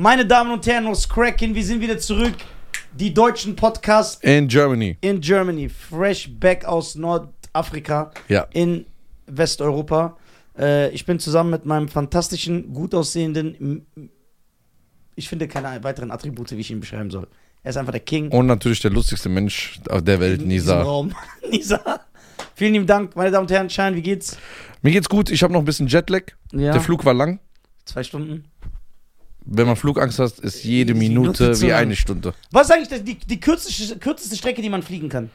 Meine Damen und Herren aus Kraken, wir sind wieder zurück. Die deutschen Podcasts In Germany. in Germany. Fresh back aus Nordafrika Ja. in Westeuropa. Äh, ich bin zusammen mit meinem fantastischen, gut aussehenden. Ich finde keine weiteren Attribute, wie ich ihn beschreiben soll. Er ist einfach der King. Und natürlich der lustigste Mensch auf der Welt, in Nisa. Raum. Nisa. Vielen lieben Dank, meine Damen und Herren. Schein, wie geht's? Mir geht's gut, ich habe noch ein bisschen Jetlag. Ja. Der Flug war lang. Zwei Stunden. Wenn man Flugangst hat, ist jede Minute, Minute wie eine Stunde. Was ist eigentlich die, die kürzeste, kürzeste Strecke, die man fliegen kann?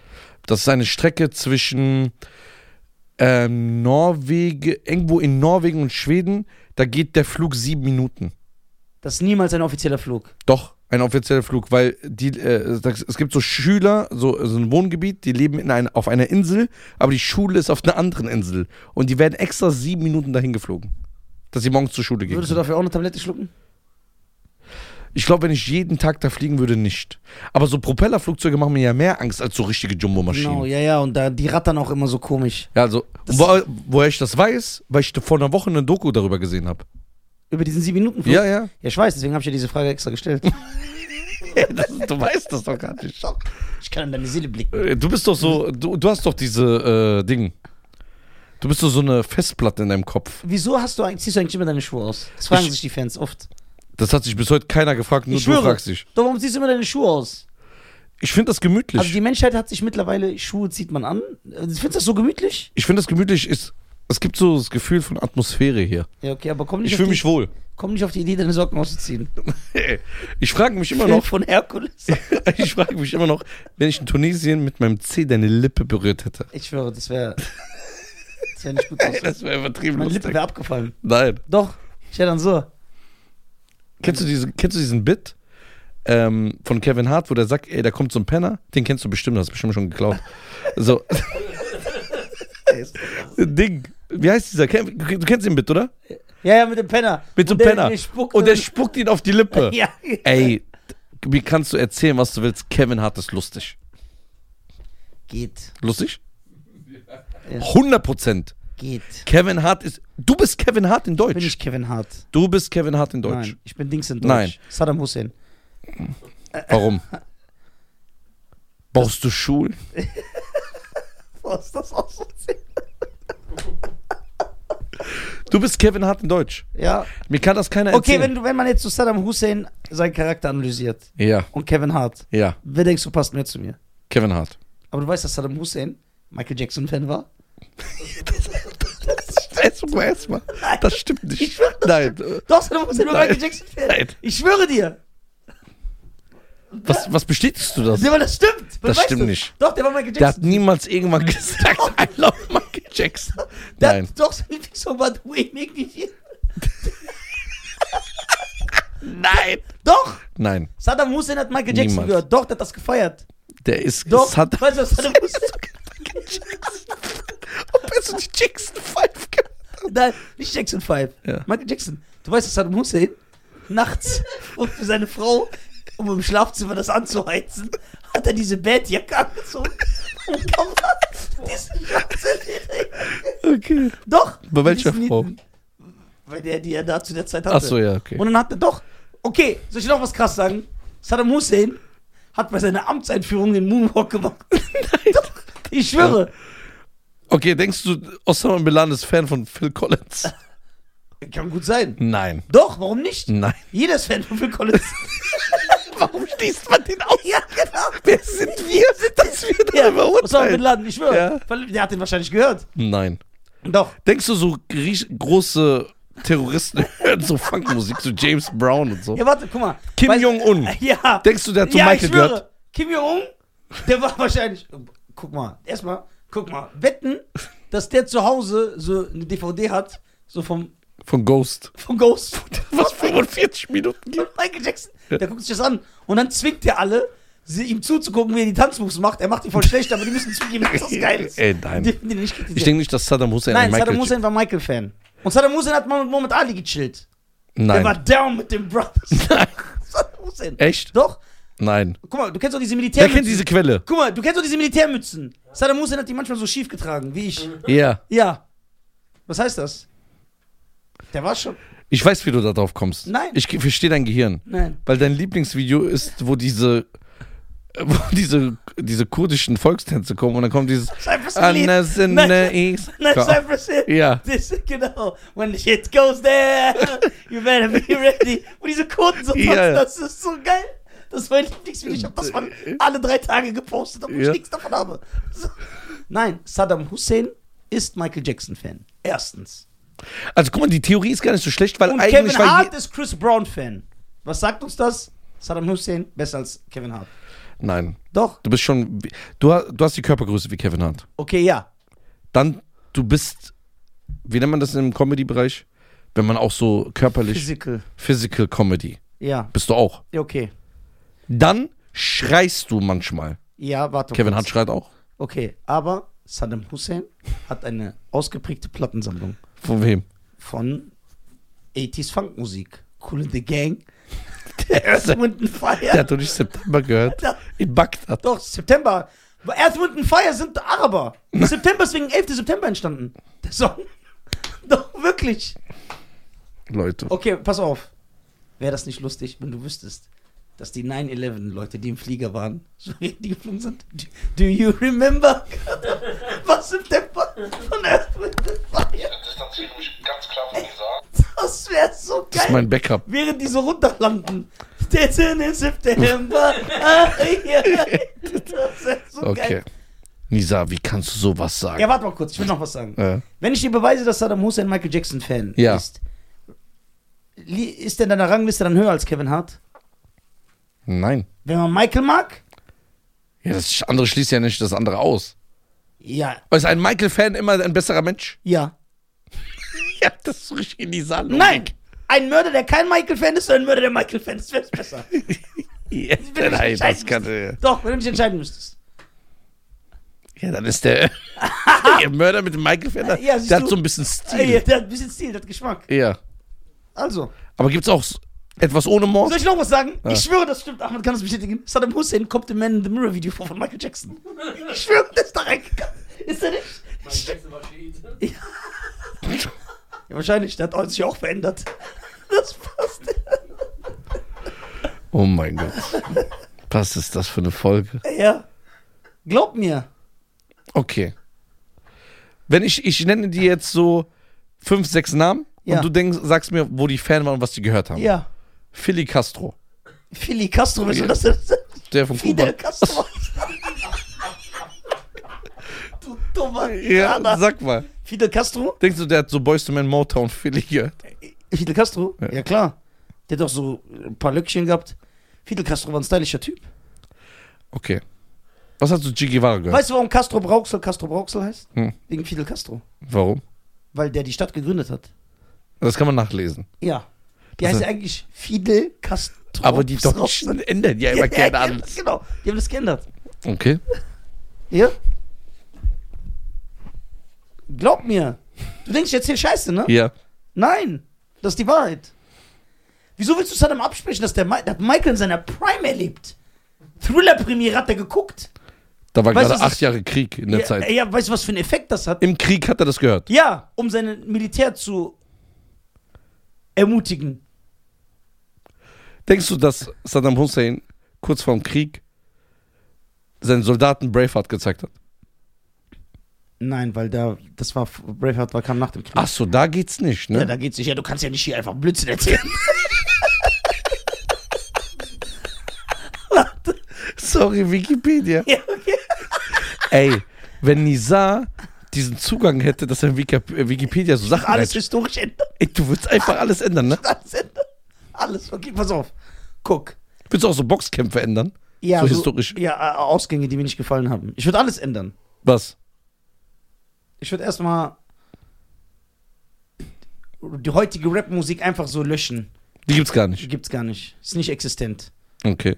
Das ist eine Strecke zwischen ähm, Norwegen, irgendwo in Norwegen und Schweden. Da geht der Flug sieben Minuten. Das ist niemals ein offizieller Flug. Doch, ein offizieller Flug, weil die, äh, das, es gibt so Schüler, so, so ein Wohngebiet, die leben in ein, auf einer Insel, aber die Schule ist auf einer anderen Insel. Und die werden extra sieben Minuten dahin geflogen. Dass sie morgens zur Schule gehen. Würdest du dafür auch eine Tablette schlucken? Ich glaube, wenn ich jeden Tag da fliegen würde, nicht. Aber so Propellerflugzeuge machen mir ja mehr Angst als so richtige Jumbo-Maschinen. Genau, ja, ja, und da, die rattern auch immer so komisch. Ja, also, wo, woher ich das weiß, weil ich vor einer Woche eine Doku darüber gesehen habe. Über diesen sieben Minuten Flug? Ja, ja. Ja, ich weiß, deswegen habe ich ja diese Frage extra gestellt. das, du weißt das doch gar nicht. Ich kann in deine Seele blicken. Äh, Du bist doch so, du, du hast doch diese äh, Ding. Du bist doch so eine Festplatte in deinem Kopf. Wieso hast du eigentlich, ziehst du eigentlich immer deine Schuhe aus? Das fragen Ich- sich die Fans oft. Das hat sich bis heute keiner gefragt, nur Ich du schwöre. fragst dich. Doch, warum ziehst du immer deine Schuhe aus? Ich finde das gemütlich. Also die Menschheit hat sich mittlerweile, Schuhe zieht man an. Findest du das so gemütlich? ich finde das gemütlich ist. Es gibt so das Gefühl von Atmosphäre hier. Ja, okay, aber komm nicht, Ich fühle mich wohl. komm nicht auf die Idee, deine Socken auszuziehen. Ich frage mich immer noch, von Herkules. ich frage mich immer noch, wenn ich in Tunesien mit meinem Zeh deine Lippe berührt hätte. Ich schwöre, das wäre das wär nicht gut aus. Das wäre übertrieben Meine Lippe lustig. wäre abgefallen. Nein. Doch, ich hätte dann so. Kennst du, diese, kennst du diesen Bit ähm, von Kevin Hart, wo der sagt, ey, da kommt so ein Penner? Den kennst du bestimmt, hast du bestimmt schon geklaut. So, Ding. Wie heißt dieser? Du kennst den Bit, oder? Ja, ja, mit dem Penner. Mit so einem der- Penner. Und der spuckt ihn auf die Lippe. Ja. Ey, wie kannst du erzählen, was du willst? Kevin Hart ist lustig. Geht, Lustig? Ja. 100 Prozent. Geht. Kevin Hart ist. Du bist Kevin Hart in Bin Deutsch. ich Kevin Hart? Du bist Kevin Hart in Deutsch. Nein, ich bin Dings in Deutsch. Nein. Saddam Hussein. Warum? Brauchst du Schulen? Was das aussehen? Du bist Kevin Hart in Deutsch. Ja. Mir kann das keiner Okay, erzählen. wenn, du, wenn man jetzt zu Saddam Hussein seinen Charakter analysiert ja, und Kevin Hart, ja. wer denkst du passt mehr zu mir? Kevin Hart. Aber du weißt, dass Saddam Hussein Michael Jackson-Fan war? Erstmal, erstmal. Das stimmt Ich nicht. schwöre, das Nein. Doch, Saddam Hussein war Nein. Michael Jackson-Fan. Nein. Ich schwöre dir. Was, was bestätigst du das? Ja, aber das stimmt. Das Weißt stimmt du? nicht. Doch, der war Michael Der hat Jackson. niemals irgendwann gesagt, I love Michael Jackson. Der Nein. hat doch so Song war The Way Make Feel. Nein. Doch. Nein. Saddam Hussein hat Michael Jackson Niemals. gehört. Doch, der hat das gefeiert. Der ist. Doch. Hat, weißt du, was Saddam Hussein Ob er so die Jackson 5 gehört Nein, nicht Jackson 5. Ja. Michael Jackson. Du weißt, dass Saddam Hussein nachts und für seine Frau, um im Schlafzimmer das anzuheizen, hat er diese Bettjacke angezogen und kam diesen schwarzen Okay. Doch. Bei welcher Frau? Nieten. Bei der, die er da zu der Zeit hatte. Achso, ja, okay. Und dann hat er doch. Okay, soll ich noch was krass sagen? Saddam Hussein hat bei seiner Amtseinführung den Moonwalk gemacht. Doch, ich schwöre. Okay, denkst du, Osama Bin Laden ist Fan von Phil Collins? Kann gut sein. Nein. Doch, warum nicht? Nein. Jeder ist Fan von Phil Collins. Warum schließt man den aus? ja, genau. Wer sind wir, dass wir Ja, darüber Osama Bin urteilen? Laden, ich schwöre. Ja. Der hat den wahrscheinlich gehört. Nein. Doch. Denkst du, so große Terroristen hören so Funkmusik, so James Brown und so? Ja, warte, guck mal. Kim Jong-un. Ja. Denkst du, der hat so ja, Michael ich schwöre. gehört? Kim Jong-un, der war wahrscheinlich. Guck mal, erstmal, guck mal. Wetten, dass der zu Hause so eine DVD hat, so vom, Von Ghost. vom Ghost. Was 45 Minuten Von Michael Jackson. Der guckt sich das an. Und dann zwingt der alle, sie, ihm zuzugucken, wie er die Tanzmoves macht. Er macht die voll schlecht, aber die müssen zugeben, dass das geil ist. Ey, nein. Die, die nicht. Ich denke nicht, dass Saddam Hussein Nein, ein Michael Saddam Hussein war Michael-Fan. Und Saddam Hussein hat mal mit Muhammad Ali gechillt. Der war Nein. down mit den Brothers. Nein. Saddam Hussein. Echt? Doch. Nein. Guck mal, du kennst doch diese Wer Militärmützen. kennt diese Quelle? Guck mal, du kennst doch diese Militärmützen. Saddam Hussein hat die manchmal so schief getragen, wie ich. Ja. Ja. Was heißt das? Der war schon. Ich weiß, wie du da drauf kommst. Nein. Ich ge- verstehe dein Gehirn. Nein. Weil dein Lieblingsvideo ist, wo diese, wo diese, diese kurdischen Volkstänze kommen und dann kommt dieses Cypress Hill. Anders in Nein. the East. Nein, Cypress Hill. Ja. Das, genau. When the shit goes there, you better be ready. Wo diese Kurden so tanzen, Ja. das ist so geil. Das ist mein Lieblingsvideo. Ich habe das mal alle drei Tage gepostet, obwohl ich Ja. nichts davon habe. Nein, Saddam Hussein ist Michael Jackson-Fan. Erstens. Also guck mal, die Theorie ist gar nicht so schlecht, weil Und eigentlich Kevin Hart ist Chris Brown-Fan. Was sagt uns das? Saddam Hussein besser als Kevin Hart. Nein, Doch. du bist schon du, du hast die Körpergröße wie Kevin Hart. Okay, ja. Dann du bist wie nennt man das im Comedy Bereich? Wenn man auch so körperlich Physical. Physical Comedy Ja. bist du auch. Ja, Okay. Dann schreist du manchmal. Ja, warte. Kevin kurz. Hart schreit auch. Okay, aber Saddam Hussein hat eine ausgeprägte Plattensammlung Von wem? von 80s Funkmusik. Cool in the Gang. Der Earth, Wind and Der Fire. hat doch nicht September gehört. In Bagdad. Doch, September. Earth, Wind and Fire sind Araber. September ist wegen 11. September entstanden. Der Song. Doch, wirklich. Leute. Okay, pass auf. Wäre das nicht lustig, wenn du wüsstest, dass die 9-11-Leute, die im Flieger waren, so die geflogen sind? Do, do you remember? Was September von Earth, Wind and Fire? distanziere mich ganz klar von dieser. Das wäre so Das ist geil. mein Backup. Während die so runterlanden. Der 10. September. Ah. Das wäre so Okay. geil. Nisa, wie kannst du sowas sagen? Ja, warte mal kurz, ich will noch was sagen. Äh, Wenn ich dir beweise, dass Saddam Hussein Michael Jackson Fan Ja. ist, ist der in deiner Rangliste dann höher als Kevin Hart? Nein. Wenn man Michael mag? Ja, das andere schließt ja nicht das andere aus. Ja, Ist ein Michael-Fan immer ein besserer Mensch? ja. Ja, das ist richtig in die Saal. Nein! Ein Mörder, der kein Michael-Fan ist, oder ein Mörder, der Michael-Fan ist, wäre besser. Ja, Wenn nein, das kann. müsstest. Doch, wenn du dich entscheiden müsstest. Ja, dann ist der, der Mörder mit dem Michael-Fan. Ja, der du. hat so ein bisschen Stil. der hat ein bisschen Stil, der hat Geschmack. Ja. Also. Aber gibt's auch s- etwas ohne Mord? Soll ich noch was sagen? Ja. Ich schwöre, das stimmt. Ahmed kann das bestätigen. Saddam Hussein kommt im Man in the Mirror Video vor von Michael Jackson. Ich schwöre, der ist da reingegangen. Ist er nicht? Mein Jackson war Schiite. Ja, wahrscheinlich. Der hat sich auch verändert. Das passt. Oh mein Gott. Was ist das für eine Folge? Ja. Glaub mir. Okay. Wenn ich, ich nenne dir jetzt so fünf, sechs Namen Ja. und du denkst, sagst mir, wo die Fan waren und was die gehört haben. Ja. Philly Castro. Fidel Castro, Ja. das ist Der von Fidel Kuba. Castro. du dummer Ja, Iraner. sag mal. Fidel Castro? Denkst du, der hat so Boys to Man Motown Philly gehört? Fidel Castro? Ja. Ja, klar. Der hat doch so ein paar Löckchen gehabt. Fidel Castro war ein stylischer Typ. Okay. Was hast du Che Guevara gehört? Weißt du, warum Castro Brauxel Castro Brauxel heißt? Hm. Wegen Fidel Castro. Warum? Weil der die Stadt gegründet hat. Das kann man nachlesen. Ja. Die Also- heißt ja eigentlich Fidel Castro. Aber die Deutschen ändern ja immer gerne alles. Genau, die haben das geändert. Okay. Ja? Glaub mir. Du denkst, ich erzähl Scheiße, ne? Ja. Nein, das ist die Wahrheit. Wieso willst du Saddam absprechen, dass der, hat Michael in seiner Prime erlebt? Thriller-Premiere hat er geguckt. Da war Weißt gerade acht Jahre Krieg in der ja, Zeit. ja, weißt du, was für einen Effekt das hat? Im Krieg hat er das gehört. Ja, um sein Militär zu ermutigen. Denkst du, dass Saddam Hussein kurz vorm Krieg seinen Soldaten Braveheart gezeigt hat? Nein, weil da, das war, Braveheart war, kam nach dem Krieg. Ach so, da geht's nicht, ne? Ja, da geht's nicht. Ja, du kannst ja nicht hier einfach Blödsinn erzählen. Sorry, Wikipedia. ja, okay. Ey, wenn Nizar diesen Zugang hätte, dass er Wikipedia so Sachen Alles reinsch- historisch ändern. Ey, du würdest einfach alles ändern, ne? Alles ändern. Alles. Okay, pass auf. Guck. Würdest du auch so Boxkämpfe ändern? Ja, So historisch. Ja, äh, Ausgänge, die mir nicht gefallen haben. Ich würde alles ändern. Was? Ich würde erstmal die heutige Rapmusik einfach so löschen. Die gibt's gar nicht. Gibt's gar nicht. Ist nicht existent. Okay.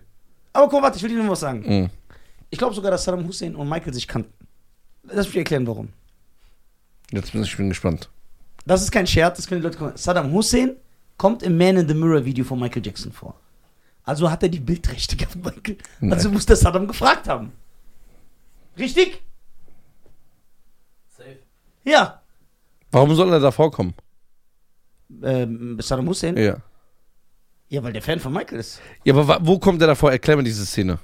Aber komm, warte, ich will dir nur was sagen. Mhm. Ich glaube sogar, dass Saddam Hussein und Michael sich kannten. Lass mich erklären, warum. Jetzt bin ich bin gespannt. Das ist kein Scherz, das können die Leute kommen. Saddam Hussein kommt im Man in the Mirror Video von Michael Jackson vor. Also hat er die Bildrechte gehabt, Michael. Nein. Also muss der Saddam gefragt haben. Richtig? Safe. Ja. Warum soll er da vorkommen? Ähm, Saddam Hussein? Ja. Ja, weil der Fan von Michael ist. Ja, aber wo kommt der davor? Erklär mir diese Szene.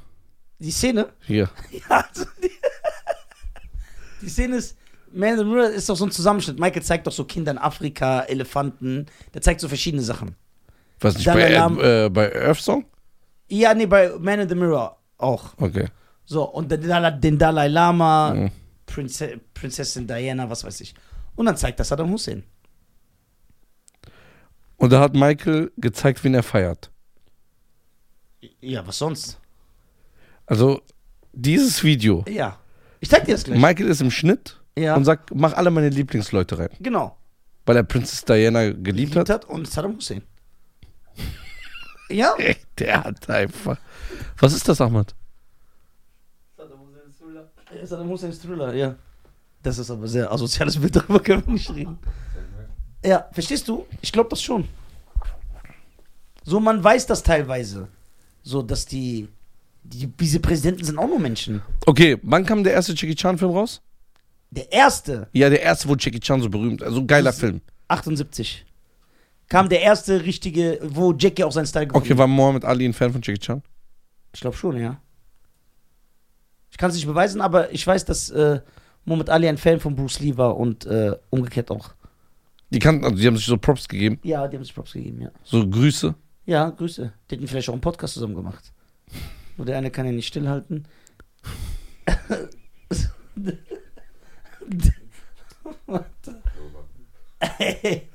Die Szene? Hier. Ja, also die, die Szene ist, Man in the Mirror ist doch so ein Zusammenschnitt. Michael zeigt doch so Kinder in Afrika, Elefanten. Der zeigt so verschiedene Sachen. Was nicht, bei, Lama- äh, bei Earth Song? Ja, nee, bei Man in the Mirror auch. Okay. So, und den Dalai, den Dalai Lama, Mhm. Prinze, Prinzessin Diana, was weiß ich. Und dann zeigt das Saddam Hussein. Und da hat Michael gezeigt, wen er feiert. Ja, was sonst? Also, dieses Video. Ja. Ich zeig dir das gleich. Michael ist im Schnitt ja, und sagt, mach alle meine Lieblingsleute rein. genau. Weil er Princess Diana geliebt hat. hat und Saddam Hussein. Ja, Der hat einfach. Was ist das, Ahmad? Saddam Husseins Thriller, ja. Das ist aber sehr asoziales Bild, darüber können wir nicht reden. Ja, verstehst du? Ich glaube das schon. So, man weiß das teilweise. So, dass die, die, diese Präsidenten sind auch nur Menschen. Okay, wann kam der erste Jackie Chan-Film raus? Der erste, Ja, der erste, wo Jackie Chan so berühmt Also ein geiler Film. 78, kam der erste richtige, wo Jackie auch seinen Style gefunden Okay, war Mohammed Ali ein Fan von Jackie Chan? Ich glaube schon, ja. Ich kann es nicht beweisen, aber ich weiß, dass äh, Muhammad Ali ein Fan von Bruce Lee war und äh, umgekehrt auch. Die kannten, also die haben sich so Props gegeben. Ja, die haben sich Props gegeben, ja. So Grüße. Ja, Grüße. Die hätten vielleicht auch einen Podcast zusammen gemacht. Nur der eine kann ja nicht stillhalten. Warte. Ey,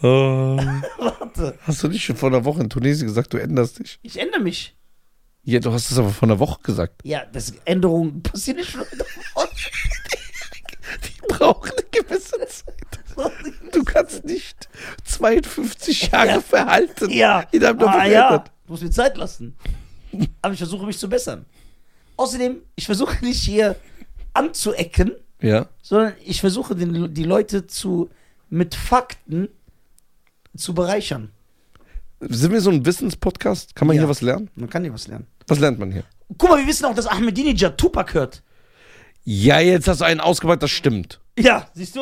warte. Hast du nicht schon vor einer Woche in Tunesien gesagt, du änderst dich? Ich ändere mich. Ja, du hast es aber vor einer Woche gesagt. Ja, das Änderungen passieren nicht schon. Die brauchen eine gewisse Zeit. Du kannst nicht 52 Jahre Ja. verhalten. Ja. Innerhalb der ah, Woche ja. Du musst mir Zeit lassen. Aber ich versuche mich zu bessern. Außerdem, ich versuche nicht hier anzuecken, Ja. sondern ich versuche den, die Leute zu mit Fakten zu bereichern. Sind wir so ein Wissenspodcast? Kann man Ja. hier was lernen? Man kann hier was lernen. Was lernt man hier? Guck mal, wir wissen auch, dass Ahmedinejad Tupac hört. Ja, jetzt hast du einen ausgepackt, das stimmt. Ja, siehst du?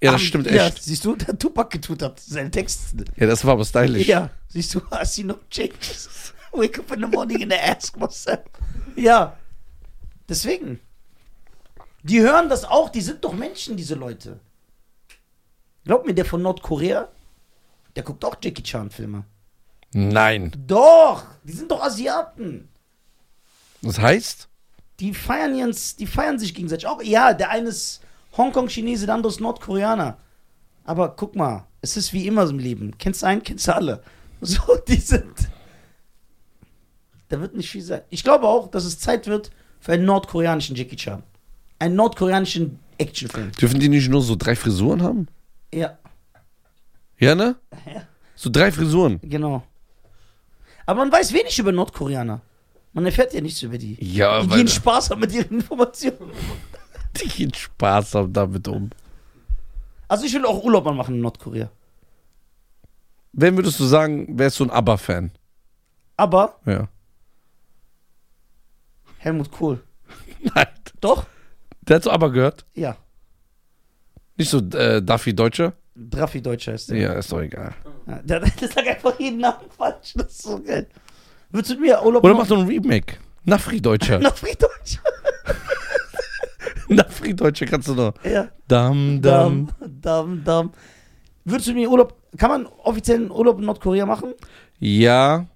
Ja, das Am- stimmt Ja, echt. siehst du, der Tupac getut hat, seine Texte. Ja, das war aber stylisch. Ja, siehst du, I see no changes. Wake up in the morning and I ask myself. Ja, deswegen. Die hören das auch, die sind doch Menschen, diese Leute. Glaub mir, der von Nordkorea, der guckt auch Jackie Chan-Filme. Nein. Doch, die sind doch Asiaten. Das heißt? Die feiern, ihren, die feiern sich gegenseitig auch. Ja, der eine ist Hongkong-Chinese, der andere ist Nordkoreaner. Aber guck mal, es ist wie immer im Leben. Kennst du einen, kennst du alle. So, die sind. Da wird nicht viel sein. Ich glaube auch, dass es Zeit wird für einen nordkoreanischen Jackie Chan. Einen nordkoreanischen Actionfilm. Dürfen die nicht nur so drei Frisuren haben? Ja, Ja, ne? Ja. So drei Frisuren. genau. Aber man weiß wenig über Nordkoreaner. Man erfährt ja nichts über die. Ja, Die gehen Spaß haben mit ihren Informationen. die gehen Spaß haben damit um. Also ich will auch Urlaub mal machen in Nordkorea. Wen würdest du sagen, wärst du ein ABBA-Fan? Aber Ja. Helmut Kohl. Nein. Doch? Der hat so ABBA gehört. Ja. Nicht so äh, Duffy Deutscher? Draffi Deutscher ist der. Ja, ist doch egal. Ja, der, der sagt einfach jeden Namen falsch. Das ist so geil. Würdest du mir Urlaub Oder machen? mach doch ein Remake. Nafri Deutscher. Draffi Deutscher. Nafri Deutscher kannst du noch. Ja. Dam, dam. Dam, dam. Würdest du mir Urlaub, kann man offiziellen Urlaub in Nordkorea machen? Ja,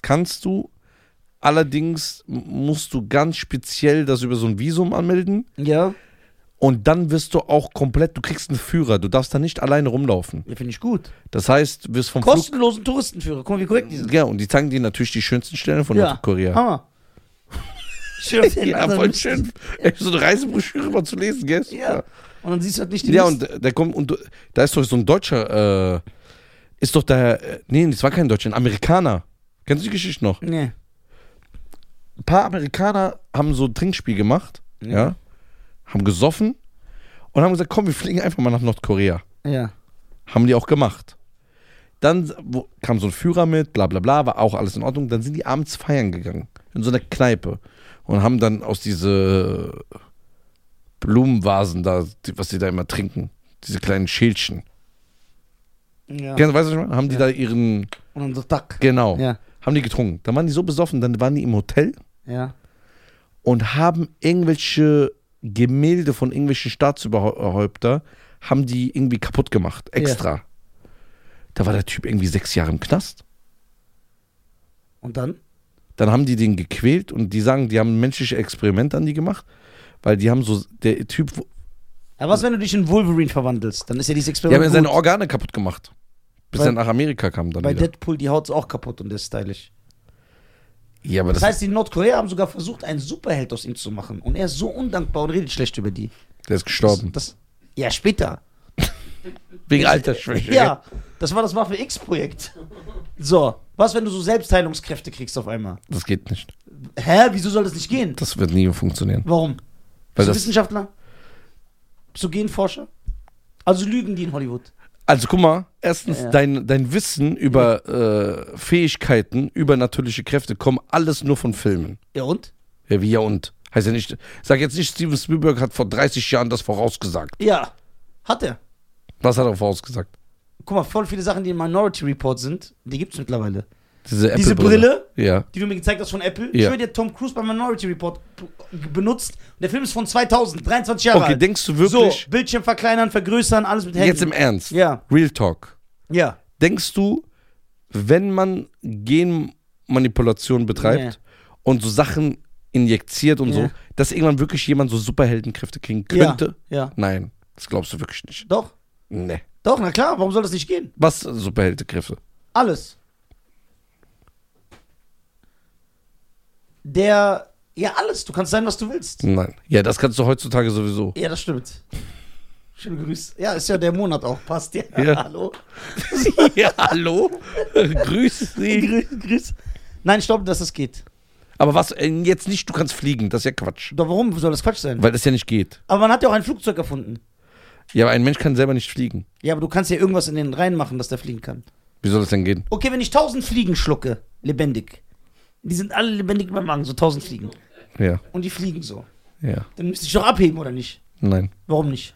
kannst du. Allerdings musst du ganz speziell das über so ein Visum anmelden. Ja. Und dann wirst du auch komplett, du kriegst einen Führer. Du darfst da nicht alleine rumlaufen. Ja, finde ich gut. Das heißt, du wirst vom Flug. Kostenlosen Touristenführer. Guck mal, wie korrekt die sind. Ja, und die zeigen dir natürlich die schönsten Stellen von Ja. Nordkorea. Hammer. Schön. Ja, anderen voll schön. Ey, so eine Reisebroschüre mal zu lesen, gell? Ja. Und dann siehst du halt nicht die Ja, Listen. und der kommt, und da ist doch so ein Deutscher, äh, ist doch der, äh, nee, das war kein Deutscher, ein Amerikaner. Kennst du die Geschichte noch? Nee. Ein paar Amerikaner haben so ein Trinkspiel gemacht, ja, haben gesoffen und haben gesagt, komm, wir fliegen einfach mal nach Nordkorea. Ja. Haben die auch gemacht. Dann wo, kam so ein Führer mit, bla bla bla, war auch alles in Ordnung. Dann sind die abends feiern gegangen, in so einer Kneipe. Und haben dann aus diese Blumenvasen da, was sie da immer trinken, diese kleinen Schälchen. Ja. Kennst, weißt du, was ich meine? Haben die Ja. da ihren, Und dann so Tack. genau, Ja. haben die getrunken. Dann waren die so besoffen, dann waren die im Hotel Ja. und haben irgendwelche Gemälde von irgendwelchen Staatsoberhäupter, haben die irgendwie kaputt gemacht, extra. Da war der Typ irgendwie sechs Jahre im Knast. Und dann? Dann haben die den gequält und die sagen, die haben ein menschliches Experiment an die gemacht, weil die haben so, der Typ, Ja, was, wenn du dich in Wolverine verwandelst? Dann ist ja dieses die Experiment. haben ja seine. Organe kaputt gemacht. Bis Weil- er nach Amerika kam dann Bei wieder. Deadpool, die Haut ist auch kaputt und der ist stylisch. Ja, aber Das das, heißt, die Nordkorea haben sogar versucht, einen Superheld aus ihm zu machen. Und er ist so undankbar und redet schlecht über die. der ist gestorben. Das, ja, später. Wegen Altersschwäche. Ja, das war das Waffe X-Projekt. So, was, wenn du so Selbstheilungskräfte kriegst auf einmal? Das geht nicht. Hä, wieso soll das nicht gehen? Das wird nie funktionieren. Warum? Weil Bist du das, Wissenschaftler? Bist du Genforscher? Also lügen die in Hollywood. Also guck mal, erstens, Ja. dein, dein Wissen über äh, Fähigkeiten, übernatürliche Kräfte, kommen alles nur von Filmen. Ja und? Ja, wie ja und. Heißt ja nicht, sag jetzt nicht, Steven Spielberg hat vor 30 Jahren das vorausgesagt. Ja, hat er. Was hat er vorausgesagt? Guck mal, voll viele Sachen, die im Minority Report sind, die gibt's mittlerweile. Diese, Diese. Brille, Ja. die du mir gezeigt hast von Apple, Ja. ich höre dir Tom Cruise beim Minority Report benutzt. Der Film ist von 2000, 23 Jahre Okay, alt. denkst du wirklich, So, Bildschirm verkleinern, vergrößern, alles mit Handy. jetzt im Ernst, Ja, Real Talk, ja. denkst du, wenn man Genmanipulation betreibt Ja. und so Sachen injiziert und Ja. so, dass irgendwann wirklich jemand so Superheldenkräfte kriegen könnte? Ja, ja. Nein, das glaubst du wirklich nicht. Doch, Nee. doch, na klar, warum soll das nicht gehen? Was Superheldenkräfte? Alles. Der, ja, alles. Du kannst sein, was du willst. Nein. Ja, das kannst du heutzutage sowieso. Ja, das stimmt. Schöne Grüße. Ja, ist ja der Monat auch. Passt ja. Ja. Hallo. ja, hallo? Grüß Sie. Grüß, grüß. Nein, ich glaube, dass das geht. Aber was, äh, jetzt nicht, du kannst fliegen, das ist ja Quatsch. Doch warum soll das Quatsch sein? Weil das ja nicht geht. Aber man hat ja auch ein Flugzeug erfunden. Ja, aber ein Mensch kann selber nicht fliegen. Ja, aber du kannst ja irgendwas in den reinmachen, dass der fliegen kann. Wie soll das denn gehen? Okay, wenn ich tausend Fliegen schlucke, lebendig. Die sind alle lebendig in meinem Magen, so tausend Fliegen. Ja, Und die fliegen so. ja. Dann müsste ich doch abheben, oder nicht? Nein. Warum nicht?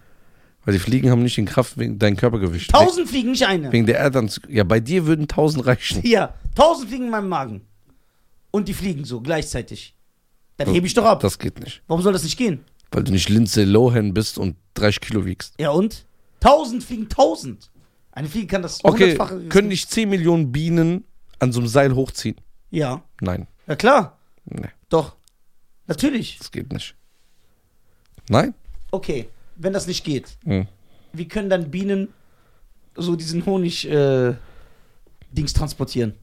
Weil die Fliegen haben nicht den Kraft wegen deinem Körpergewicht. Tausend Fliegen, nicht eine. Wegen der Erdanz. Ja, bei dir würden tausend reichen. Ja, tausend Fliegen in meinem Magen. Und die fliegen so gleichzeitig. Dann hebe ich doch ab. Das geht nicht. Warum soll das nicht gehen? Weil du nicht Lindsay Lohan bist und 30 Kilo wiegst. Ja und? Tausend fliegen tausend. Eine Fliege kann das Okay, hundertfache- können nicht 10 Millionen Bienen an so einem Seil hochziehen? Ja. Nein. Ja klar. Nee, Doch. Natürlich. das geht nicht. Nein? Okay, wenn das nicht geht, Hm. wie können dann Bienen so diesen Honig äh, Dings transportieren?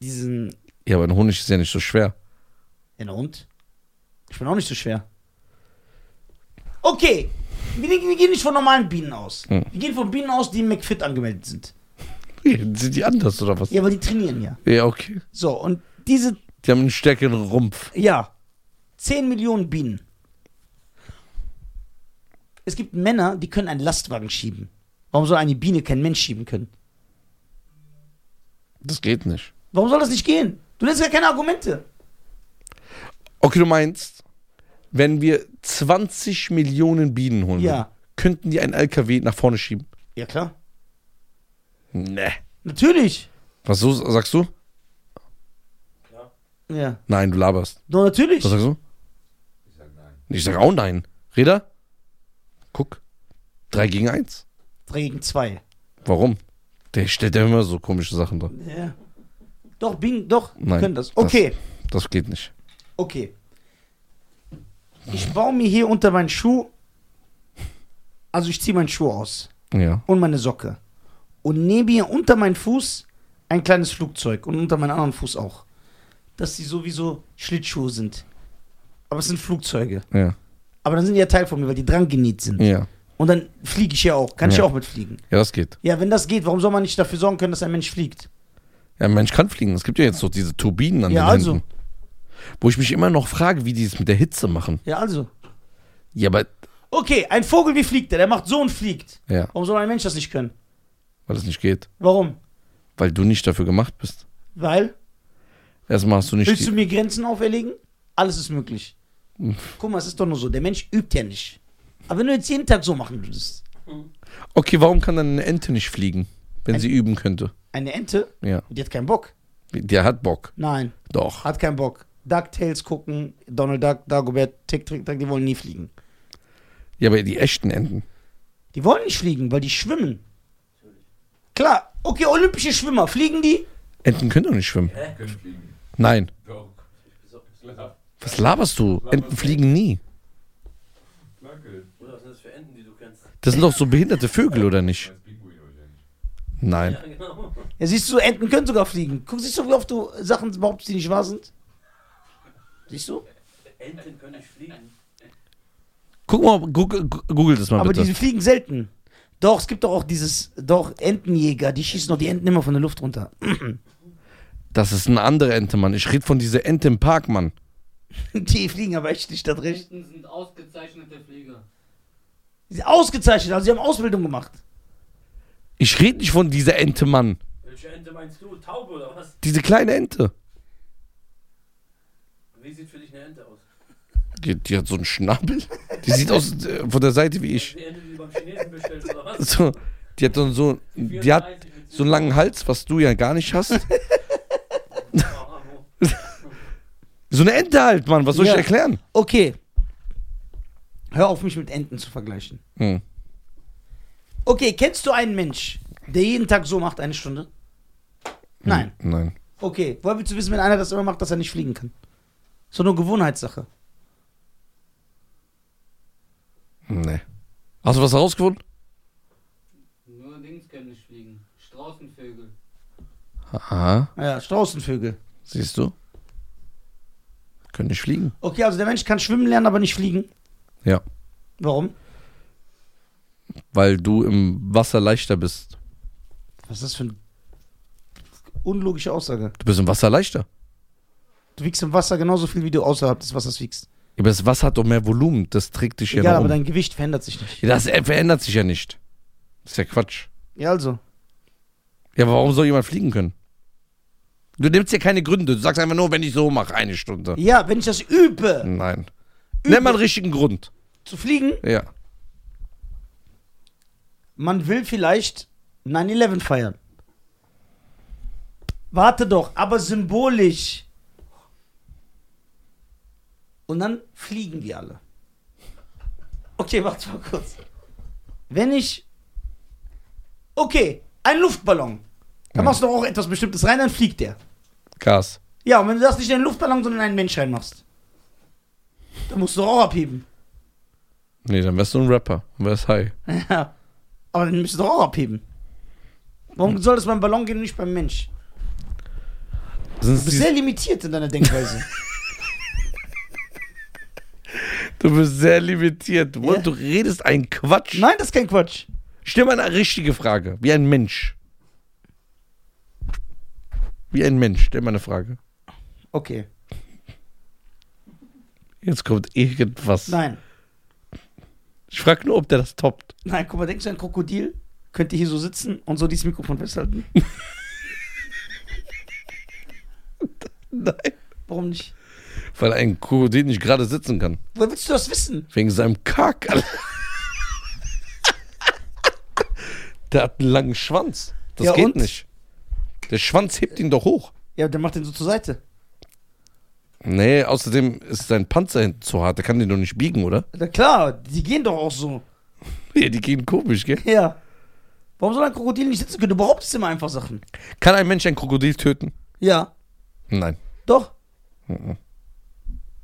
Diesen Ja, aber ein Honig ist ja nicht so schwer. Ja, na und? Ich bin auch nicht so schwer. Okay, wir, wir gehen nicht von normalen Bienen aus. Hm. Wir gehen von Bienen aus, die im McFit angemeldet sind. Sind die anders oder was? Ja, aber die trainieren ja. Ja, okay. So, und diese, Die haben einen stärkeren Rumpf. ja, 10 Millionen Bienen. Es gibt Männer, die können einen Lastwagen schieben. Warum soll eine Biene kein Mensch schieben können? Das geht nicht. Warum soll das nicht gehen? Du nennst ja keine Argumente. Okay, du meinst, wenn wir 20 Millionen Bienen holen Ja. würden, könnten die einen LKW nach vorne schieben? Ja, klar. Nee. Natürlich. Was so, sagst du? Ja. Nein, du laberst. Doch, natürlich. Was sagst du? Ich sag nein. Ich sag auch nein. Reda? Guck. 3 gegen 1. 3 gegen 2. Warum? Der stellt ja immer so komische Sachen da. Ja. Doch, Bienen, doch, Nein, können das. das- Okay, Das geht nicht. okay. Ich baue mir hier unter meinen Schuh, also ich ziehe meinen Schuh aus Ja. und meine Socke und nehme hier unter meinen Fuß ein kleines Flugzeug und unter meinen anderen Fuß auch. Dass die sowieso Schlittschuhe sind. Aber es sind Flugzeuge. Ja. Aber dann sind die ja Teil von mir, weil die dran genäht sind. Ja. Und dann fliege ich ja auch. Kann ich Ja. ja auch mitfliegen. Ja, das geht. Ja, wenn das geht, warum soll man nicht dafür sorgen können, dass ein Mensch fliegt? Ja, ein Mensch kann fliegen. Es gibt ja jetzt noch diese Turbinen an Ja, den also. Händen. Wo ich mich immer noch frage, wie die es mit der Hitze machen. Ja, also. Ja, aber. Okay, ein Vogel, wie fliegt der? Der macht so und fliegt. Ja, Warum soll ein Mensch das nicht können? Weil es nicht geht. Warum? Weil du nicht dafür gemacht bist. Weil? Erstmal hast du nicht. Willst du mir Grenzen auferlegen? Alles ist möglich. Guck mal, es ist doch nur so. Der Mensch übt ja nicht. Aber wenn du jetzt jeden Tag so machen würdest. Okay, warum kann dann eine Ente nicht fliegen, wenn Ein- sie üben könnte? Eine Ente, Ja. die hat keinen Bock. Der hat Bock. Nein, Doch. hat keinen Bock. DuckTales gucken, Donald Duck, Dagobert, Tick, Tick, Tack, die wollen nie fliegen. Ja, aber die echten Enten. Die wollen nicht fliegen, weil die schwimmen. Klar, okay, olympische Schwimmer, fliegen die? Enten können doch nicht schwimmen. Hä? Können fliegen. Nein. Doch. Was laberst du? Enten fliegen nie. Oder was sind das für Enten, die du kennst? Das sind doch so behinderte Vögel, oder nicht? Nein. Ja, genau. Ja, siehst du, Enten können sogar fliegen. Guck, siehst du, wie oft du Sachen behauptest, die nicht wahr sind? Siehst du? Enten können nicht fliegen. Guck mal, google, google das mal Aber bitte. die fliegen selten. Doch, es gibt doch auch dieses, doch, Entenjäger, die schießen doch die Enten immer von der Luft runter. Das ist eine andere Ente, Mann. Ich rede von dieser Ente im Park, Mann. Die fliegen aber echt nicht, das recht. Enten sind ausgezeichnete Flieger. Die sind ausgezeichnet, also sie haben Ausbildung gemacht. Ich rede nicht von dieser Ente, Mann. Welche Ente meinst du? Taube oder was? Diese kleine Ente. Wie sieht für dich eine Ente aus? Die, die hat so einen Schnabel. Die sieht aus äh, von der Seite wie ich. Die Ente, die Chinesen bestellst oder was? So, die hat dann so, die hat 34 mit so einen langen Hals, was du ja gar nicht hast. So eine Ente halt, Mann. Was soll Ja. ich erklären? Okay. Hör auf, mich mit Enten zu vergleichen. Hm. Okay, kennst du einen Mensch, der jeden Tag so macht, eine Stunde? Nein. Nein. Okay, woher willst du wissen, wenn einer das immer macht, dass er nicht fliegen kann? So eine Gewohnheitssache. Nee. Hast du was herausgefunden? Nur Dings können nicht fliegen. Straußenvögel. Aha. Ja, Straußenvögel. Siehst du? Können nicht fliegen. Okay, also der Mensch kann schwimmen lernen, aber nicht fliegen. Ja. Warum? Weil du im Wasser leichter bist. Was ist das für eine unlogische Aussage? Du bist im Wasser leichter. Du wiegst im Wasser genauso viel, wie du außerhalb des Wassers wiegst. Aber das Wasser hat doch mehr Volumen. Das trägt dich ja Egal, nach aber oben. dein Gewicht verändert sich nicht. Ja, das äh, verändert sich ja nicht. Das ist ja Quatsch. Ja, also. Ja, aber warum soll jemand fliegen können? Du nimmst ja keine Gründe. Du sagst einfach nur, wenn ich so mache, eine Stunde. Ja, wenn ich das übe, Nein. Nenn mal einen richtigen Grund. zu fliegen, Ja. man will vielleicht 9-11 feiern. Warte doch, aber symbolisch. Und dann fliegen wir alle. Okay, warte mal kurz. Wenn ich. Okay, ein Luftballon. Da Ja. machst du doch auch etwas Bestimmtes rein, dann fliegt der. Gas. Ja, und wenn du das nicht in einen Luftballon, sondern in einen Mensch reinmachst, dann musst du doch auch abheben. Nee, dann wärst du ein Rapper. Und wärst high. Ja. Aber dann müsstest du doch auch abheben. Warum soll das beim Ballon gehen und nicht beim Mensch? Sind Du bist sehr limitiert in deiner Denkweise. du bist sehr limitiert. Du, Ja. du redest einen Quatsch. Nein, das ist kein Quatsch. Stell mal eine richtige Frage. Wie ein Mensch. Wie ein Mensch. Stell mal eine Frage. Okay. Jetzt kommt irgendwas. Nein. Ich frage nur, ob der das toppt. Nein, guck mal, denkst du, ein Krokodil könnte hier so sitzen und so dieses Mikrofon festhalten? Nein. Warum nicht? Weil ein Krokodil nicht gerade sitzen kann. Woher willst du das wissen? Wegen seinem Kack. Der hat einen langen Schwanz. Das Ja, geht und? nicht. Der Schwanz hebt ihn doch hoch. Ja, der macht den so zur Seite. Nee, außerdem ist sein Panzer hinten zu hart. Der kann den doch nicht biegen, oder? Na klar, die gehen doch auch so. Ja, die gehen komisch, gell? Ja. Warum soll ein Krokodil nicht sitzen können? Du behauptest immer einfach Sachen. Kann ein Mensch ein Krokodil töten? Ja. Nein. Doch. Mhm.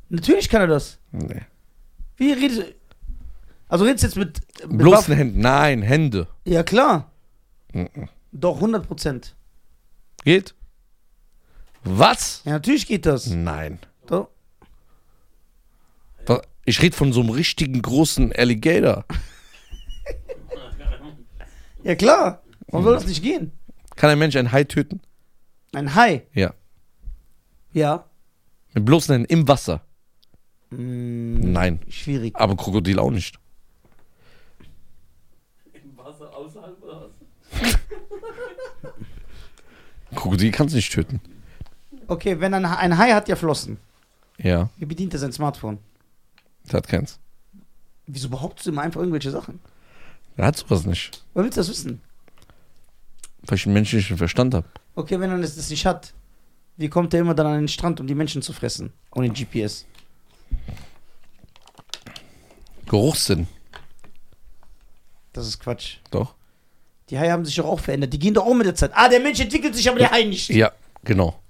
Natürlich kann er das. Nee. Wie redest du? Also redest du jetzt mit. mit Bloßen? Händen. Nein, Hände. Ja, klar. Mhm. Doch, 100 Prozent. Geht? Was? Ja, natürlich geht das. Nein. Doch. Ich rede von so einem richtigen großen Alligator. Ja, klar. Warum soll das nicht gehen? Kann ein Mensch ein Hai töten? Ein Hai. Ja. Ja. Mit bloßen Händen im Wasser? Mm, Nein. schwierig. Aber Krokodil auch nicht. Im Wasser außerhalb oder was? Krokodil kannst du nicht töten. Okay, wenn ein, ein Hai hat ja Flossen. Ja, Wie bedient er sein Smartphone? der hat keins. Wieso behauptest du immer einfach irgendwelche Sachen? Er hat sowas nicht. Woher willst du das wissen? Weil ich einen menschlichen Verstand habe. Okay, wenn er das das nicht hat, wie kommt er immer dann an den Strand, um die Menschen zu fressen? Ohne GPS. Geruchssinn. Das ist Quatsch. Doch. Die Haie haben sich doch auch verändert. Die gehen doch auch mit der Zeit. Ah, der Mensch entwickelt sich, aber der Hai nicht. Ja, genau.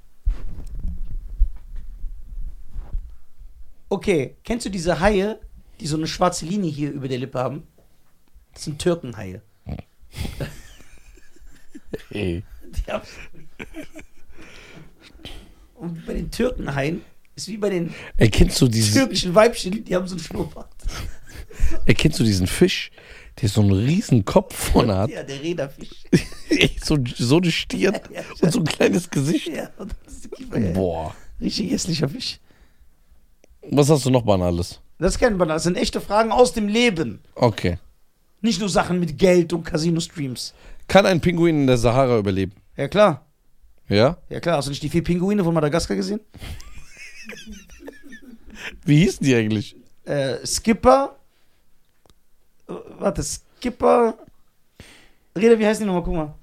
Okay, kennst du diese Haie, die so eine schwarze Linie hier über der Lippe haben? Das sind Türkenhaie. Ey. Die haben Und bei den Türkenhaien ist wie bei den Erkennst du diesen, türkischen Weibchen, die haben so einen Schnurrbart. Erkennst du diesen Fisch, der so einen riesen Kopf vorne hat? Ja, der Räderfisch. So, so eine Stirn Ja, und so ein kleines Gesicht. Ja, ist ja. Boah. Richtig hässlicher Fisch. Was hast du noch Banales? Das kennt man, das sind echte Fragen aus dem Leben. Okay. Nicht nur Sachen mit Geld und Casino-Streams. Kann ein Pinguin in der Sahara überleben? Ja, klar. Ja? Ja, klar. Hast du nicht die vier Pinguine von Madagaskar gesehen? Wie hießen die eigentlich? Äh, Skipper. Warte, Skipper. Rede, wie heißen die nochmal? Guck mal.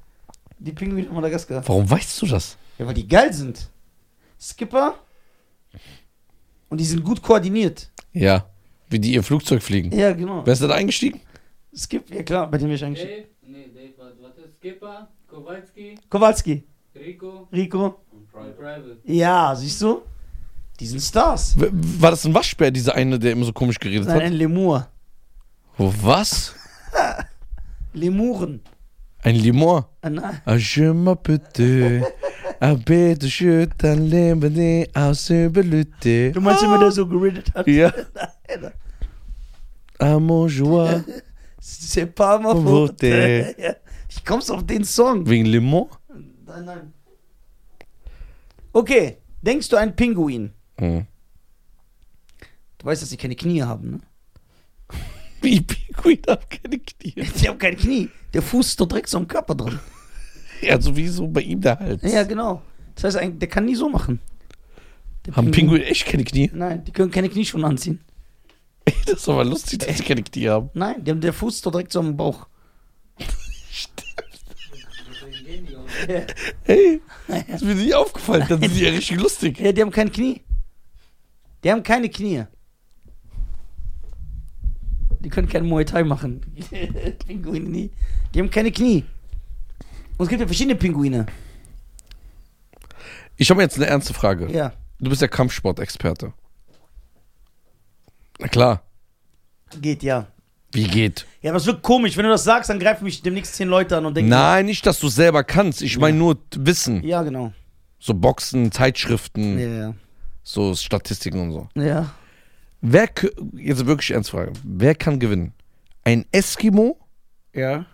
Die Pinguine von Madagaskar. Warum weißt du das? Ja, weil die geil sind. Skipper. Und die sind gut koordiniert. Ja. Wie die ihr Flugzeug fliegen. Ja, genau. Wer ist da eingestiegen? Skip, ja klar, bei dem bin ich eigentlich. Dave, nee, Dave, warte. Skipper, Kowalski, Kowalski, Rico Rico. und Private. Ja, siehst du? Die sind Stars. War das ein Waschbär, dieser eine, der immer so komisch geredet Nein, hat? ein Lemur. Was? Lemuren. Ein Limor. Ah, nein. Ah, je m'appelle, ah, bitte schön, dann leben die aus Überlütte. Du meinst, immer der so geredet hat? Ja. Mon joie. C'est pas ma faute. Ich kommst auf den Song. Wegen Limon? Nein, nein. Okay, denkst du ein Pinguin? Hm. Du weißt, dass sie keine Knie haben, ne? Wie Pinguin hat keine Knie. Die haben keine Knie. Der Fuß ist doch direkt so am Körper drin. Ja, sowieso bei ihm der Hals. Ja, genau. Das heißt, der kann nie so machen. Der Haben Pinguin echt keine Knie? Nein, die können keine Knieschuhe anziehen. Ey, das ist aber lustig, dass sie keine Knie haben. Nein, die haben, der Fuß ist doch direkt so am Bauch. Die auch. Ja. Ey, das ist mir nicht aufgefallen. Das ist ja richtig lustig. ja, die haben keine Knie. Die haben keine Knie. Die können kein Muay Thai machen. Pinguine nie. Die haben keine Knie. Und es gibt ja verschiedene Pinguine. Ich habe jetzt eine ernste Frage. Ja. Du bist ja Kampfsportexperte. Na klar. Geht, ja. Wie geht? Ja, aber es wird komisch. Wenn du das sagst, dann greifen mich demnächst zehn Leute an und denken. Nein, nicht, dass du selber kannst. Ich meine nur Wissen. Ja, genau. So Boxen, Zeitschriften, Ja, so Statistiken und so. ja. Wer, jetzt wirklich ernst Frage. Wer kann gewinnen? Ein Eskimo, Ja.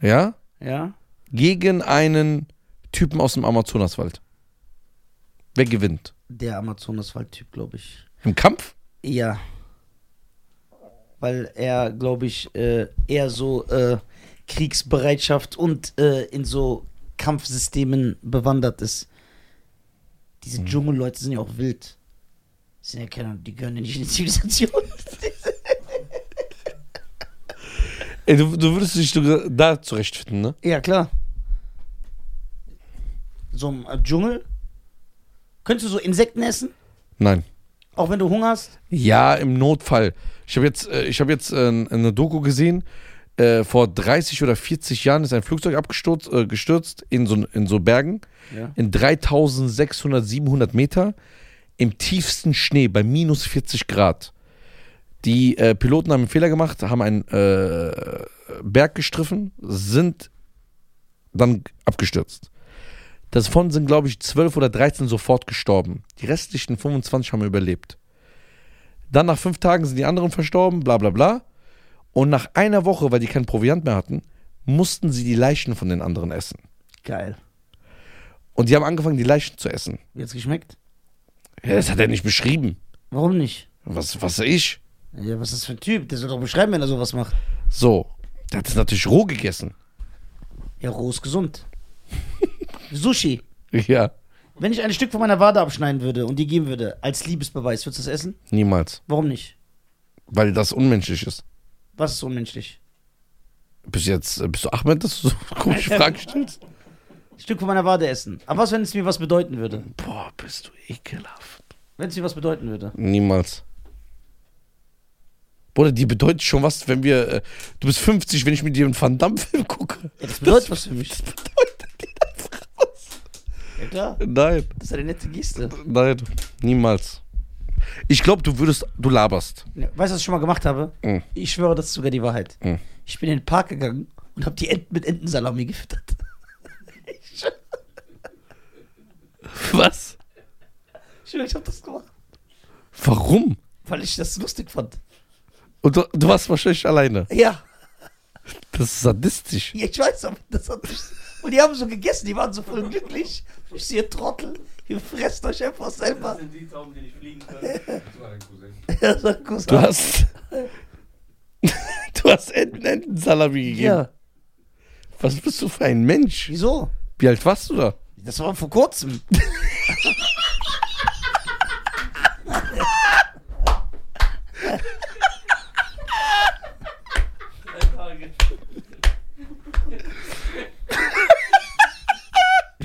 ja, Ja. gegen einen Typen aus dem Amazonaswald. Wer gewinnt? Der Amazonaswald-Typ, glaube ich. Im Kampf? Ja. Weil er, glaube ich, äh, eher so äh, Kriegsbereitschaft und äh, in so Kampfsystemen bewandert ist. Diese Dschungelleute sind ja auch wild. Sind ja keine, die gehören ja nicht in die Zivilisation. Ey, du, du würdest dich da zurechtfinden, ne? ja, klar. So im äh, Dschungel. Könntest du so Insekten essen? Nein. Auch wenn du Hunger hast? Ja, im Notfall. Ich habe jetzt, äh, ich hab jetzt äh, eine Doku gesehen. Vor 30 oder 40 Jahren ist ein Flugzeug abgestürzt äh, gestürzt in, so, in so Bergen. Ja. In 3600, 700 Meter. Im tiefsten Schnee bei minus 40 Grad. Die äh, Piloten haben einen Fehler gemacht, haben einen äh, Berg gestriffen, sind dann abgestürzt. Davon sind, glaube ich, 12 oder 13 sofort gestorben. Die restlichen 25 haben überlebt. Dann nach fünf Tagen sind die anderen verstorben, bla bla bla. Und nach einer Woche, weil die kein Proviant mehr hatten, mussten sie die Leichen von den anderen essen. Geil. Und die haben angefangen, die Leichen zu essen. Wie hat's geschmeckt? Ja, das hat er nicht beschrieben. Warum nicht? Was, was ich? Ja, was ist das für ein Typ? Der soll doch beschreiben, wenn er sowas macht. So, der hat es natürlich roh gegessen. Ja, roh ist gesund. Sushi. Ja, Wenn ich ein Stück von meiner Wade abschneiden würde und die geben würde, als Liebesbeweis, würdest du das essen? niemals. Warum nicht? Weil das unmenschlich ist. Was ist unmenschlich? Bist du jetzt, äh, bist du Ahmed, dass du so komische Fragen stellst? Ein Stück von meiner Wade essen. Aber was, wenn es mir was bedeuten würde? Boah, bist du ekelhaft. Wenn es mir was bedeuten würde. Niemals. Bruder, die bedeutet schon was, wenn wir. Äh, du bist 50, wenn ich mit dir einen Van Damme-Film gucke. Ja, das bedeutet was für mich. Das bedeutet dir einfach was. Ja, klar. Nein, Das ist eine nette Geste. nein, niemals. Ich glaube, du würdest, du laberst. Ja, Weißt du, was ich schon mal gemacht habe? Mhm. Ich schwöre, das ist sogar die Wahrheit. Mhm. Ich bin in den Park gegangen und habe die Enten mit Entensalami gefüttert. Ich schwöre, Was? ich, schwöre, ich habe das gemacht, Warum? weil ich das lustig fand. Und du, du warst wahrscheinlich alleine. Ja, Das ist sadistisch. ja ich weiß, aber das hat mich. Und die haben so gegessen, die waren so voll glücklich. Ich sehe Trottel, ihr fresst euch einfach selber. Das sind die Tauben, die nicht fliegen können. Das war dein Cousin. Ja, sag Cousin. Du hast. Du hast Enten Entensalami gegeben. Ja, Was bist du für ein Mensch? wieso? Wie alt warst du da? Das war vor kurzem.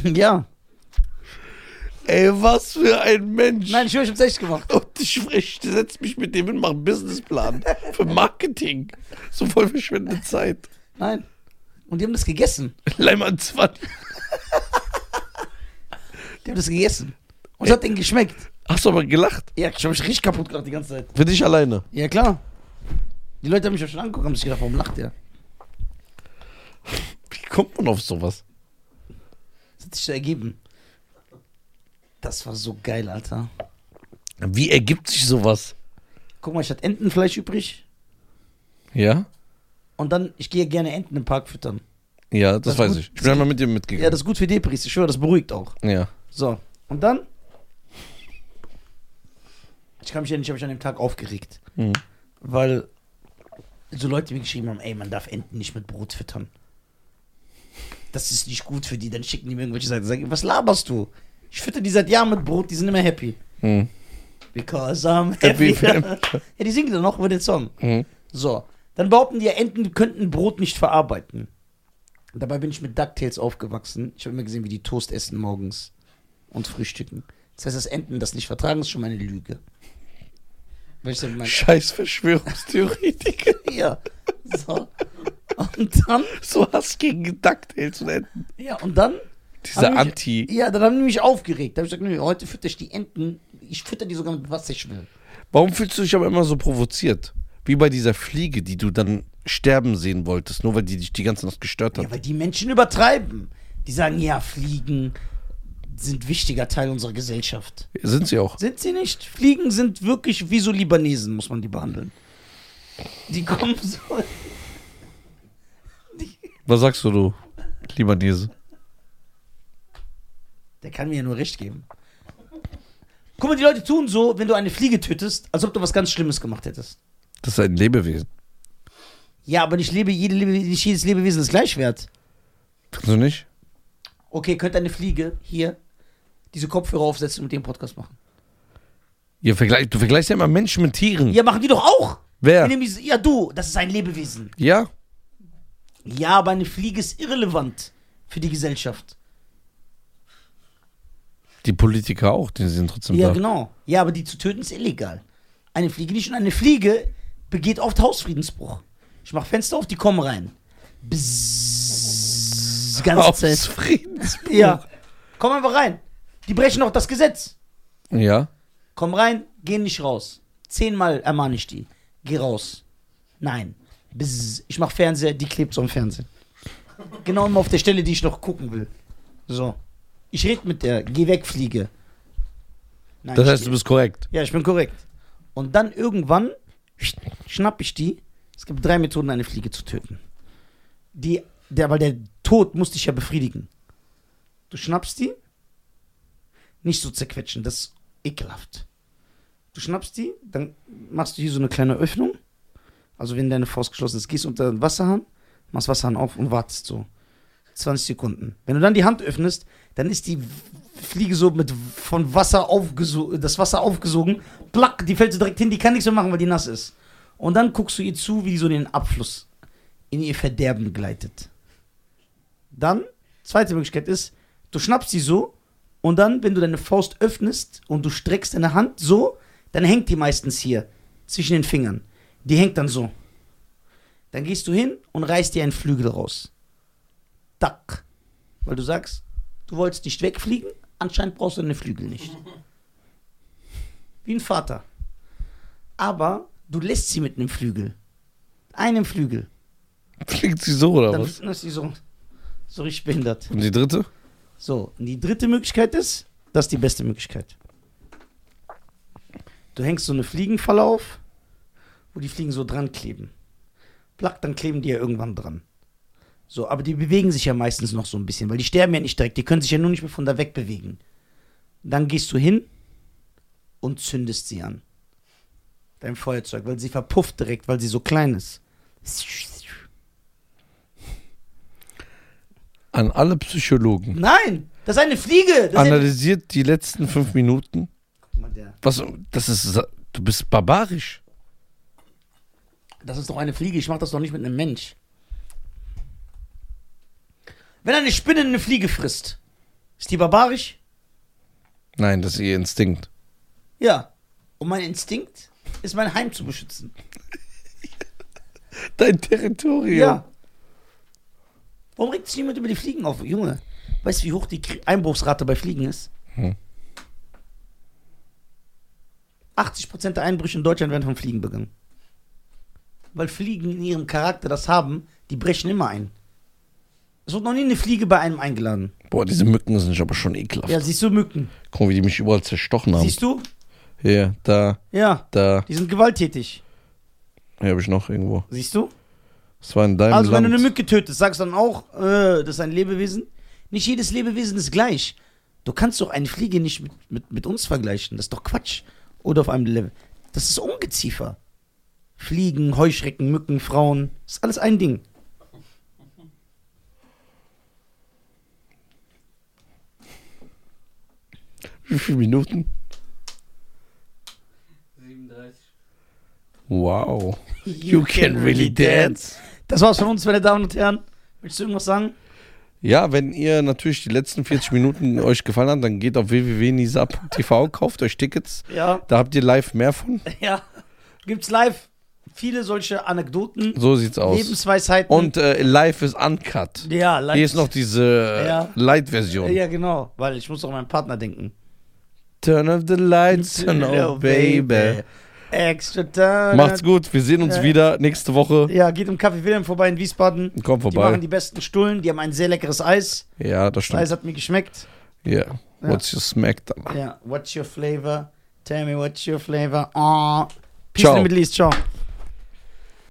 Ja. Ey, was für ein Mensch. Nein, ich schwöre, ich hab's echt gemacht. Und ich, ich setze mich mit dem hin, mache einen Businessplan für Marketing. So voll verschwendete Zeit. Nein. Und die haben das gegessen. Leimann 20. Die haben das gegessen. Und es hat denen geschmeckt. Hast du aber gelacht? Ja, ich habe mich richtig kaputt gemacht die ganze Zeit. Für dich alleine. Ja, klar. Die Leute haben mich ja schon angeguckt, haben sich gedacht, warum lacht der? Wie kommt man auf sowas? Das hat sich so ergeben. Das war so geil, Alter. Wie ergibt sich sowas? Guck mal, ich hatte Entenfleisch übrig. Ja? Und dann, ich gehe gerne Enten im Park füttern. Ja, das, Das weiß gut. ich. Ich bin einmal mit dir mitgegangen. Ja, das ist gut für Depris. Ich schwöre, das beruhigt auch. ja. So. Und dann? Ich kann mich ja nicht, habe ich an dem Tag aufgeregt. Mhm. Weil so Leute mir geschrieben haben, ey, man darf Enten nicht mit Brot füttern. Das ist nicht gut für die. Dann schicken die mir irgendwelche Seiten. Sagen, was laberst du? Ich fütter die seit Jahren mit Brot, die sind immer happy. Mhm. Because I'm Happy happy. ja, die singen dann noch über den Song. Mhm. So. Dann behaupten die, ja, Enten könnten Brot nicht verarbeiten. Dabei bin ich mit DuckTales aufgewachsen. Ich habe immer gesehen, wie die Toast essen morgens und frühstücken. Das heißt, dass Enten das nicht vertragen, ist schon mal eine Lüge. Mein, Scheiß Verschwörungstheoretiker. ja. So. Und dann, so hast gegen DuckTales und Enten. ja, und dann, Dieser mich- Anti. ja, dann haben die mich aufgeregt. Da habe ich gesagt, nö, heute fütter ich die Enten. Ich fütter die sogar mit was ich will. Warum fühlst du dich aber immer so provoziert? Wie bei dieser Fliege, die du dann sterben sehen wolltest, nur weil die dich die ganze Nacht gestört hat. Ja, weil die Menschen übertreiben. Die sagen, ja, Fliegen sind wichtiger Teil unserer Gesellschaft. Sind sie auch. Sind sie nicht? Fliegen sind wirklich wie so Libanesen, muss man die behandeln. Die kommen so. Die, Was sagst du, du Libanese? der kann mir ja nur recht geben. Guck mal, die Leute tun so, wenn du eine Fliege tötest, als ob du was ganz Schlimmes gemacht hättest. Das ist ein Lebewesen. Ja, aber nicht, lebe, jede Lebe, nicht jedes Lebewesen ist gleich wert. Kannst du nicht? Okay, könnte eine Fliege hier diese Kopfhörer aufsetzen und mit dem Podcast machen? Ihr vergleich, du vergleichst ja immer Menschen mit Tieren. Ja, machen die doch auch. Wer? Ja, du, das ist ein Lebewesen. Ja? Ja, aber eine Fliege ist irrelevant für die Gesellschaft. Die Politiker auch, die sind trotzdem Ja, da. genau. Ja, aber die zu töten ist illegal. Eine Fliege nicht. Und eine Fliege begeht oft Hausfriedensbruch. Ich mach Fenster auf, die kommen rein. Bzzz, ganze Aus Zeit. Ja. Komm einfach rein. Die brechen auch das Gesetz. Ja. Komm rein, geh nicht raus. Zehnmal ermahne ich die. Geh raus. Nein. Bzzz. Ich mach Fernseher, die klebt so am Fernsehen. Genau immer auf der Stelle, die ich noch gucken will. So. Ich red mit der, geh weg, Fliege. Nein, Das ich heißt, du bist korrekt. ja, ich bin korrekt. Und dann irgendwann schnapp ich die. Es gibt drei Methoden, eine Fliege zu töten. Die, der, weil der Tod muss dich ja befriedigen. Du schnappst die, nicht so zerquetschen, das ist ekelhaft. Du schnappst die, dann machst du hier so eine kleine Öffnung. Also wenn deine Faust geschlossen ist, gehst unter den Wasserhahn, machst Wasserhahn auf und wartest so. 20 Sekunden. Wenn du dann die Hand öffnest, dann ist die Fliege so mit von Wasser aufgesogen, das Wasser aufgesogen, plack, die fällt so direkt hin, die kann nichts mehr machen, weil die nass ist. Und dann guckst du ihr zu, wie die so den Abfluss in ihr Verderben gleitet. Dann, zweite Möglichkeit ist, du schnappst sie so und dann, wenn du deine Faust öffnest und du streckst deine Hand so, dann hängt die meistens hier zwischen den Fingern. Die hängt dann so. Dann gehst du hin und reißt dir einen Flügel raus. Tack. Weil du sagst, du wolltest nicht wegfliegen, anscheinend brauchst du deine Flügel nicht. Wie ein Vater. Aber du lässt sie mit einem Flügel. Einem Flügel. Fliegt sie so oder Dann was? ist sie so, so richtig behindert. Und die dritte? So, und die dritte Möglichkeit ist, das ist die beste Möglichkeit. Du hängst so eine Fliegenfalle auf, wo die Fliegen so dran kleben. Plack, dann kleben die ja irgendwann dran. So, aber die bewegen sich ja meistens noch so ein bisschen, weil die sterben ja nicht direkt, die können sich ja nur nicht mehr von da weg bewegen. Dann gehst du hin und zündest sie an. Dein Feuerzeug, weil sie verpufft direkt, weil sie so klein ist. An alle Psychologen. Nein, das ist eine Fliege. Das ist eine Analysiert die letzten fünf Minuten. Guck mal, der- Was, das ist, du bist barbarisch. Das ist doch eine Fliege, ich mach das doch nicht mit einem Mensch. Wenn eine Spinne eine Fliege frisst, ist die barbarisch? Nein, das ist ihr Instinkt. Ja. Und mein Instinkt ist, mein Heim zu beschützen. Dein Territorium. Ja. Warum regt sich niemand über die Fliegen auf? Junge, weißt du, wie hoch die Einbruchsrate bei Fliegen ist? Hm. 80% der Einbrüche in Deutschland werden von Fliegen begangen. Weil Fliegen in ihrem Charakter das haben, die brechen immer ein. Es wird noch nie eine Fliege bei einem eingeladen. Boah, diese Mücken sind aber schon ekelhaft. Ja, siehst du Mücken? Guck mal, wie die mich überall zerstochen haben. Siehst du? Hier, da, Ja, da. die sind gewalttätig. Hier habe ich noch irgendwo. Siehst du? Das war in deinem Also, wenn Land. du eine Mücke tötest, sagst du dann auch, äh, das ist ein Lebewesen. Nicht jedes Lebewesen ist gleich. Du kannst doch eine Fliege nicht mit, mit, mit uns vergleichen. Das ist doch Quatsch. Oder auf einem Level. Das ist Ungeziefer. Fliegen, Heuschrecken, Mücken, Frauen. Das ist alles ein Ding. Wie viele Minuten? 37. Wow. You can really dance. Das war's von uns, meine Damen und Herren. Willst du irgendwas sagen? Ja, wenn ihr natürlich die letzten 40 Minuten euch gefallen hat, dann geht auf www.nisa.tv, kauft euch Tickets. Ja. Da habt ihr live mehr von. Ja. Gibt's live viele solche Anekdoten, So sieht's aus. Lebensweisheiten. Und äh, live ist uncut. ja, live. Hier ist noch diese Ja. Light-Version. Ja, genau. Weil ich muss auch an meinen Partner denken. Turn off the lights, turn off, baby. Extra time. Macht's gut, wir sehen uns Ja. wieder nächste Woche. Ja, geht im Café Wilhelm vorbei in Wiesbaden. Kommt Die machen vorbei. die besten Stullen, die haben ein sehr leckeres Eis. Ja, das Das stimmt. Eis hat mir geschmeckt. Ja. What's your smackdown? Ja, what's your flavor? Tell me what's your flavor. Oh. Peace Ciao. in the Middle East. Ciao.